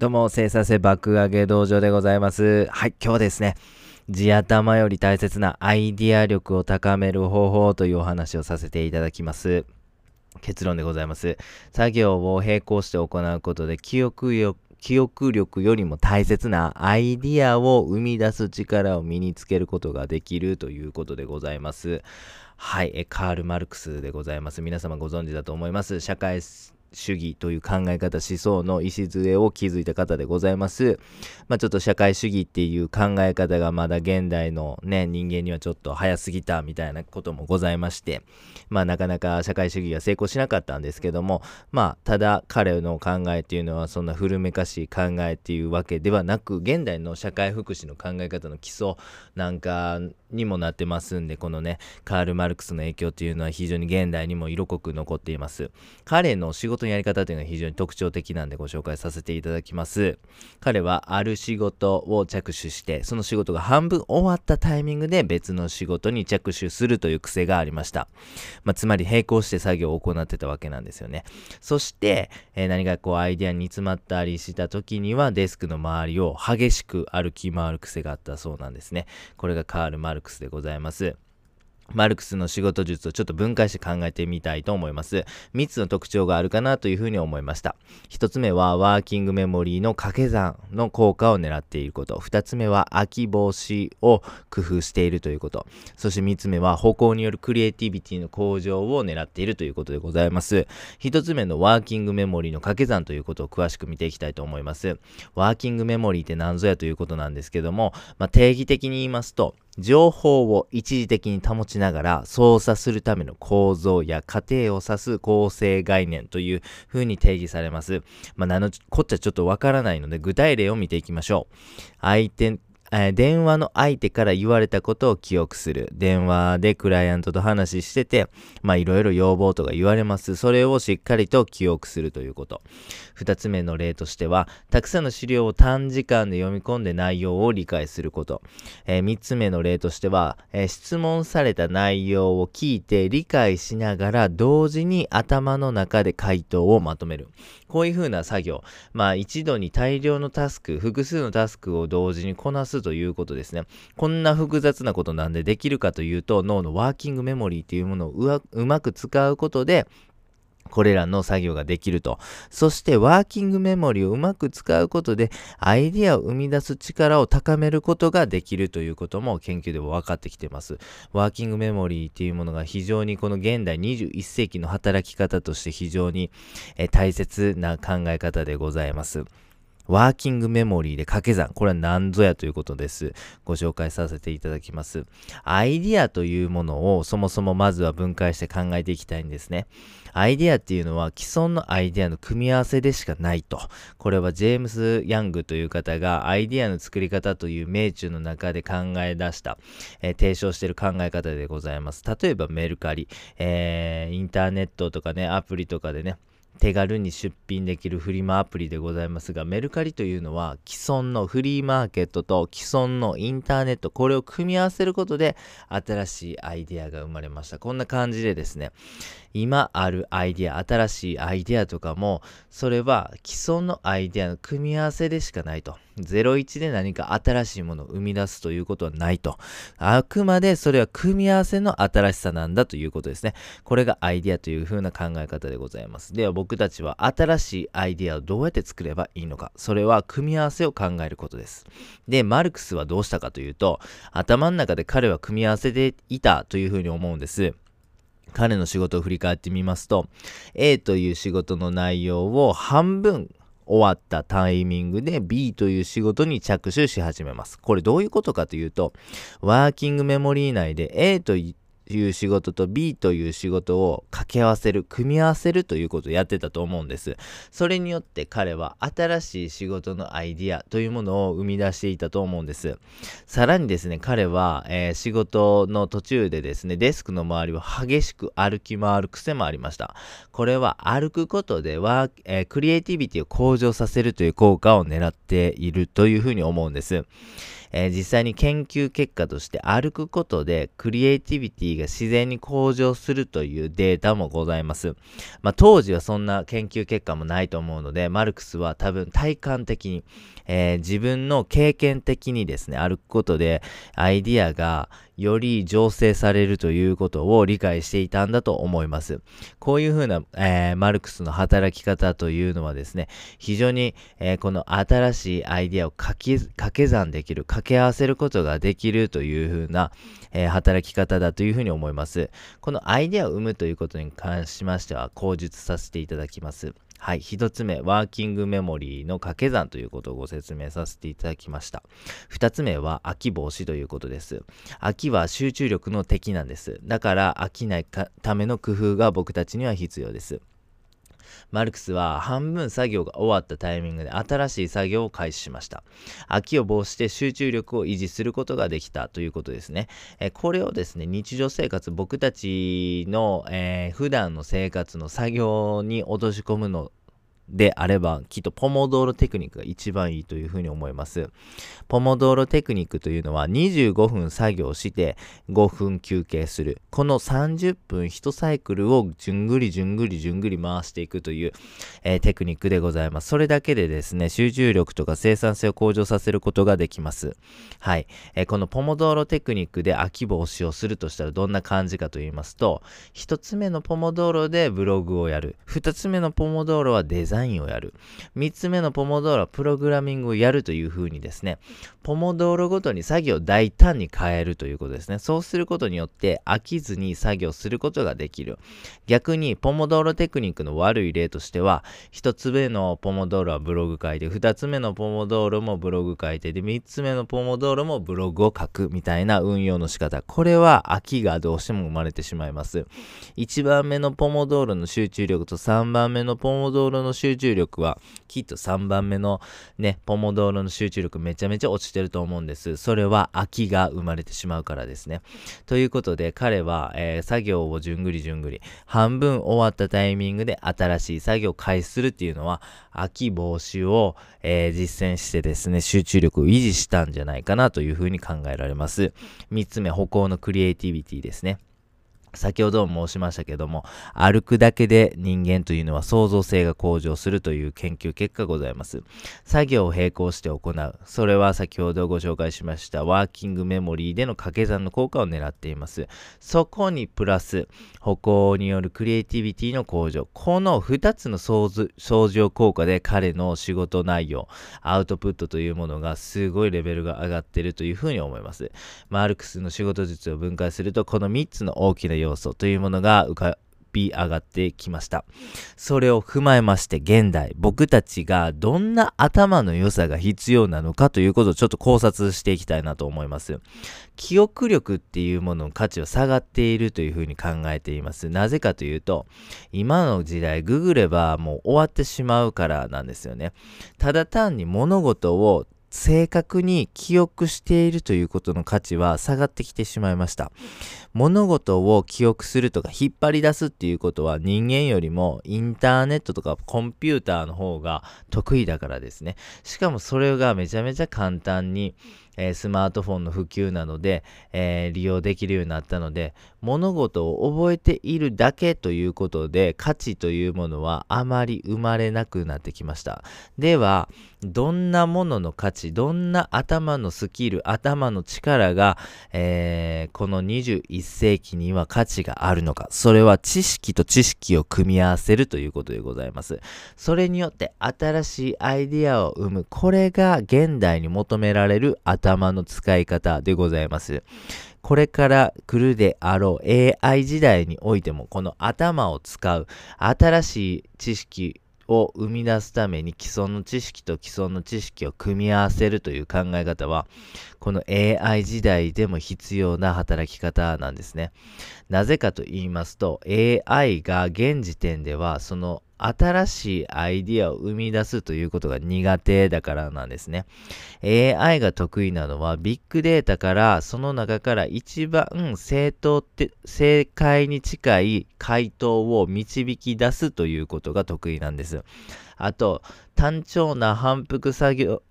どうも、生産性爆上げ道場でございます。はい、今日はですね、地頭より大切なアイディア力を高める方法というお話をさせていただきます。結論でございます。作業を並行して行うことで記憶力記憶力よりも大切なアイディアを生み出す力を身につけることができるということでございます。はい、カール・マルクスでございます。皆様ご存知だと思います。社会主義という考え方、思想の礎を築いた方でございます。まあちょっと社会主義っていう考え方がまだ現代のね、人間にはちょっと早すぎたみたいなこともございまして、まあなかなか社会主義は成功しなかったんですけども、まあただ彼の考えっていうのはそんな古めかしい考えっていうわけではなく、現代の社会福祉の考え方の基礎なんかにもなってますんで、このね、カール・マルクスの影響っていうのは非常に現代にも色濃く残っています。彼の仕事のやり方っていうのは非常に特徴的なんでご紹介させていただきます。彼はある仕事を着手して、その仕事が半分終わったタイミングで別の仕事に着手するという癖がありました。まあ、つまり並行して作業を行ってたわけなんですよね。そして、えー、何かこうアイデアに詰まったりした時にはデスクの周りを激しく歩き回る癖があったそうなんですね。これがカール・マルクスでございます。マルクスの仕事術をちょっと分解して考えてみたいと思います。3つの特徴があるかなというふうに思いました。1つ目はワーキングメモリーの掛け算の効果を狙っていること。2つ目は空き防止を工夫しているということ。そして3つ目は歩行によるクリエイティビティの向上を狙っているということでございます。1つ目のワーキングメモリーの掛け算ということを詳しく見ていきたいと思います。ワーキングメモリーって何ぞやということなんですけども、まあ、定義的に言いますと、情報を一時的に保ちながら操作するための構造や過程を指す構成概念という風に定義されます。まあ、なのこっちゃちょっとわからないので具体例を見ていきましょう。相手え、電話の相手から言われたことを記憶する。電話でクライアントと話してて、まあいろいろ要望とか言われます。それをしっかりと記憶するということ。二つ目の例としては、たくさんの資料を短時間で読み込んで内容を理解すること。えー、三つ目の例としては、えー、質問された内容を聞いて理解しながら同時に頭の中で回答をまとめる。こういう風な作業。まあ一度に大量のタスク、複数のタスクを同時にこなすということですね。こんな複雑なことなんでできるかというと、脳のワーキングメモリーっていうものをうまく使うことで、これらの作業ができると。そしてワーキングメモリをうまく使うことでアイディアを生み出す力を高めることができるということも研究でも分かってきてます。ワーキングメモリーっていうものが非常にこの現代21世紀の働き方として非常に大切な考え方でございます。ワーキングメモリーで掛け算。これは何ぞやということです。ご紹介させていただきます。アイディアというものをそもそもまずは分解して考えていきたいんですね。アイディアっていうのは既存のアイディアの組み合わせでしかないと。これはジェームス・ヤングという方がアイディアの作り方という命中の中で考え出した、えー、提唱している考え方でございます。例えばメルカリ、えー、インターネットとかね、アプリとかでね、手軽に出品できるフリマアプリでございますが、メルカリというのは既存のフリーマーケットと既存のインターネット、これを組み合わせることで新しいアイデアが生まれました。こんな感じでですね、今あるアイデア、新しいアイデアとかも、それは既存のアイデアの組み合わせでしかないと。01で何か新しいものを生み出すということはないと。あくまでそれは組み合わせの新しさなんだということですね。これがアイデアという風な考え方でございます。では僕たちは新しいアイデアをどうやって作ればいいのか。それは組み合わせを考えることです。で、マルクスはどうしたかというと、頭の中で彼は組み合わせていたという風に思うんです。彼の仕事を振り返ってみますと、A という仕事の内容を半分終わったタイミングで B という仕事に着手し始めます。これどういうことかというと、ワーキングメモリー内で A といいう仕事と B という仕事を掛け合わせる、組み合わせるということをやってたと思うんです。それによって彼は新しい仕事のアイディアというものを生み出していたと思うんです。さらにですね、彼は、えー、仕事の途中でですね、デスクの周りを激しく歩き回る癖もありました。これは歩くことでは、えー、クリエイティビティを向上させるという効果を狙っているというふうに思うんです。えー、実際に研究結果として歩くことでクリエイティビティが自然に向上するというデータもございます。まあ、当時はそんな研究結果もないと思うので、マルクスは多分体感的に、えー、自分の経験的にですね、歩くことでアイディアがより醸成されるということを理解していたんだと思います。こういうふうな、えー、マルクスの働き方というのはですね、非常に、えー、この新しいアイディアを掛け算できる、掛け合わせることができるというふうな、えー、働き方だというふうに思います。このアイデアを生むということに関しましては、口述させていただきます。はい。一つ目、ワーキングメモリーの掛け算ということをご説明させていただきました。二つ目は、飽き防止ということです。飽きは集中力の敵なんです。だから、飽きないための工夫が僕たちには必要です。マルクスは半分作業が終わったタイミングで新しい作業を開始しました。飽きを防止して集中力を維持することができたということですね。えこれをですね、日常生活、僕たちの、えー、普段の生活の作業に落とし込むのであれば、きっとポモドーロテクニックが一番いいというふうに思います。ポモドーロテクニックというのは25分作業して5分休憩する。この30分1サイクルをじゅんぐりじゅんぐりじゅんぐり回していくという、えー、テクニックでございます。それだけでですね、集中力とか生産性を向上させることができます。はい。えー、このポモドーロテクニックで飽き防止をするとしたらどんな感じかと言いますと、1つ目のポモドーロでブログをやる。2つ目のポモドーロはデザインザインをやる。3つ目のポモドーロはプログラミングをやるというふうにですね、ポモドーロごとに作業を大胆に変えるということですね。そうすることによって飽きずに作業することができる。逆に、ポモドーロテクニックの悪い例としては、1つ目のポモドーロはブログ書いて、2つ目のポモドーロもブログ書いて、で、3つ目のポモドーロもブログを書くみたいな運用の仕方。これは飽きがどうしても生まれてしまいます。1番目のポモドーロの集中力と3番目のポモドーロの集中集中力は、きっと3番目のね、ポモドーロの集中力めちゃめちゃ落ちてると思うんです。それは飽きが生まれてしまうからですね。ということで、彼は、えー、作業をじゅんぐりじゅんぐり、半分終わったタイミングで新しい作業を開始するっていうのは、飽き防止を、えー、実践してですね、集中力を維持したんじゃないかなというふうに考えられます。3つ目、歩行のクリエイティビティですね。先ほども申しましたけども、歩くだけで人間というのは創造性が向上するという研究結果ございます。作業を並行して行う。それは先ほどご紹介しましたワーキングメモリーでの掛け算の効果を狙っています。そこにプラス、歩行によるクリエイティビティの向上。この2つの相乗効果で彼の仕事内容、アウトプットというものがすごいレベルが上がっているというふうに思います。マルクスの仕事術を分解すると、この3つの大きな要素というものが浮かび上がってきました。それを踏まえまして現代、僕たちがどんな頭の良さが必要なのかということをちょっと考察していきたいなと思います。記憶力っていうものの価値は下がっているというふうに考えています。なぜかというと、今の時代ググればもう終わってしまうからなんですよね。ただ単に物事を正確に記憶しているということの価値は下がってきてしまいました。物事を記憶するとか引っ張り出すっていうことは人間よりもインターネットとかコンピューターの方が得意だからですね。しかもそれがめちゃめちゃ簡単にえー、スマートフォンの普及なので、えー、利用できるようになったので、物事を覚えているだけということで、価値というものはあまり生まれなくなってきました。では、どんなものの価値、どんな頭のスキル、頭の力が、えー、この21世紀には価値があるのか。それは知識と知識を組み合わせるということでございます。それによって新しいアイデアを生む。これが現代に求められる頭頭の使い方でございます。これから来るであろう AI 時代においてもこの頭を使う新しい知識を生み出すために既存の知識と既存の知識を組み合わせるという考え方はこの AI 時代でも必要な働き方なんですね。なぜかと言いますと AI が現時点ではその新しいアイディアを生み出すということが苦手だからなんですね。AI が得意なのはビッグデータからその中から一番正当って正解に近い回答を導き出すということが得意なんです。あと、単調な反復作業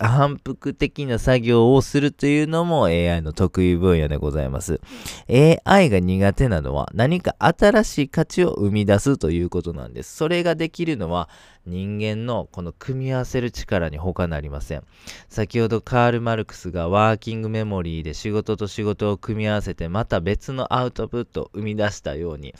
反復的な作業をするというのも AI の得意分野でございます。AI が苦手なのは何か新しい価値を生み出すということなんです。それができるのは人間のこの組み合わせる力に他なりません。先ほどカール・マルクスがワーキングメモリーで仕事と仕事を組み合わせてまた別のアウトプットを生み出したように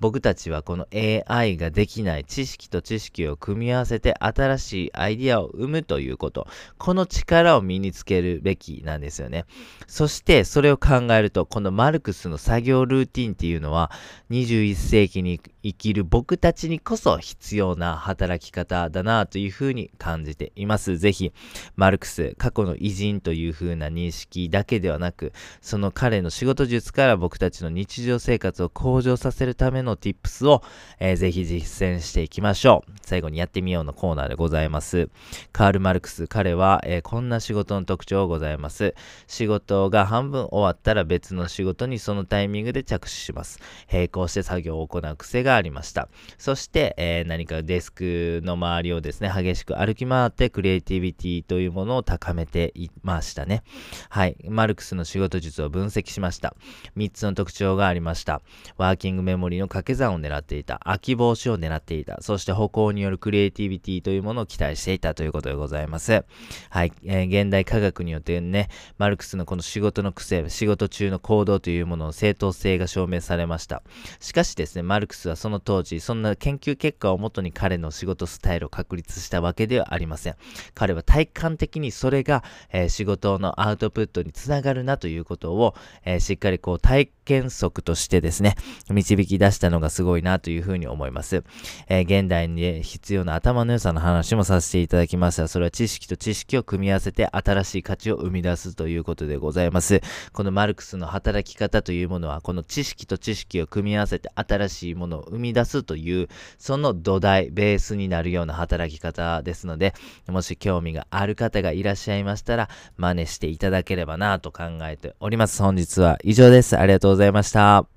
僕たちはこの AI ができない知識と知識を組み合わせて新しいアイディアを生むということ。この力を身につけるべきなんですよね。そしてそれを考えると、このマルクスの作業ルーティンっていうのは21世紀に生きる僕たちにこそ必要な働き方だなというふうに感じています。ぜひ、マルクス、過去の偉人というふうな認識だけではなく、その彼の仕事術から僕たちの日常生活を向上させるためのの tips を、えー、ぜひ実践していきましょう。最後にやってみようのコーナーでございます。カール・マルクス、彼は、えー、こんな仕事の特徴をございます。仕事が半分終わったら別の仕事にそのタイミングで着手します。並行して作業を行う癖がありました。そして、えー、何かデスクの周りをですね、激しく歩き回ってクリエイティビティというものを高めていましたね。はい。マルクスの仕事術を分析しました。3つの特徴がありました。ワーキングメモリの掛け算を狙っていた。空き防止を狙っていた。そして歩行によるクリエイティビティというものを期待していたということでございます。はい。えー、現代科学によってね、マルクスのこの仕事の癖、仕事中の行動というものの正当性が証明されました。しかしですね、マルクスはその当時、そんな研究結果をもとに彼の仕事スタイルを確立したわけではありません。彼は体感的にそれが、えー、仕事のアウトプットにつながるなということを、えー、しっかりこう体験則としてですね、導き出したのがすごいなというふうに思います。えー、現代に必要な頭の良さの話もさせていただきました。それは知識と知識を組み合わせて新しい価値を生み出すということでございます。このマルクスの働き方というものは、この知識と知識を組み合わせて新しいものを生み出すすという、その土台、ベースになるような働き方ですので、もし興味がある方がいらっしゃいましたら、真似していただければなと考えております。本日は以上です。ありがとうございました。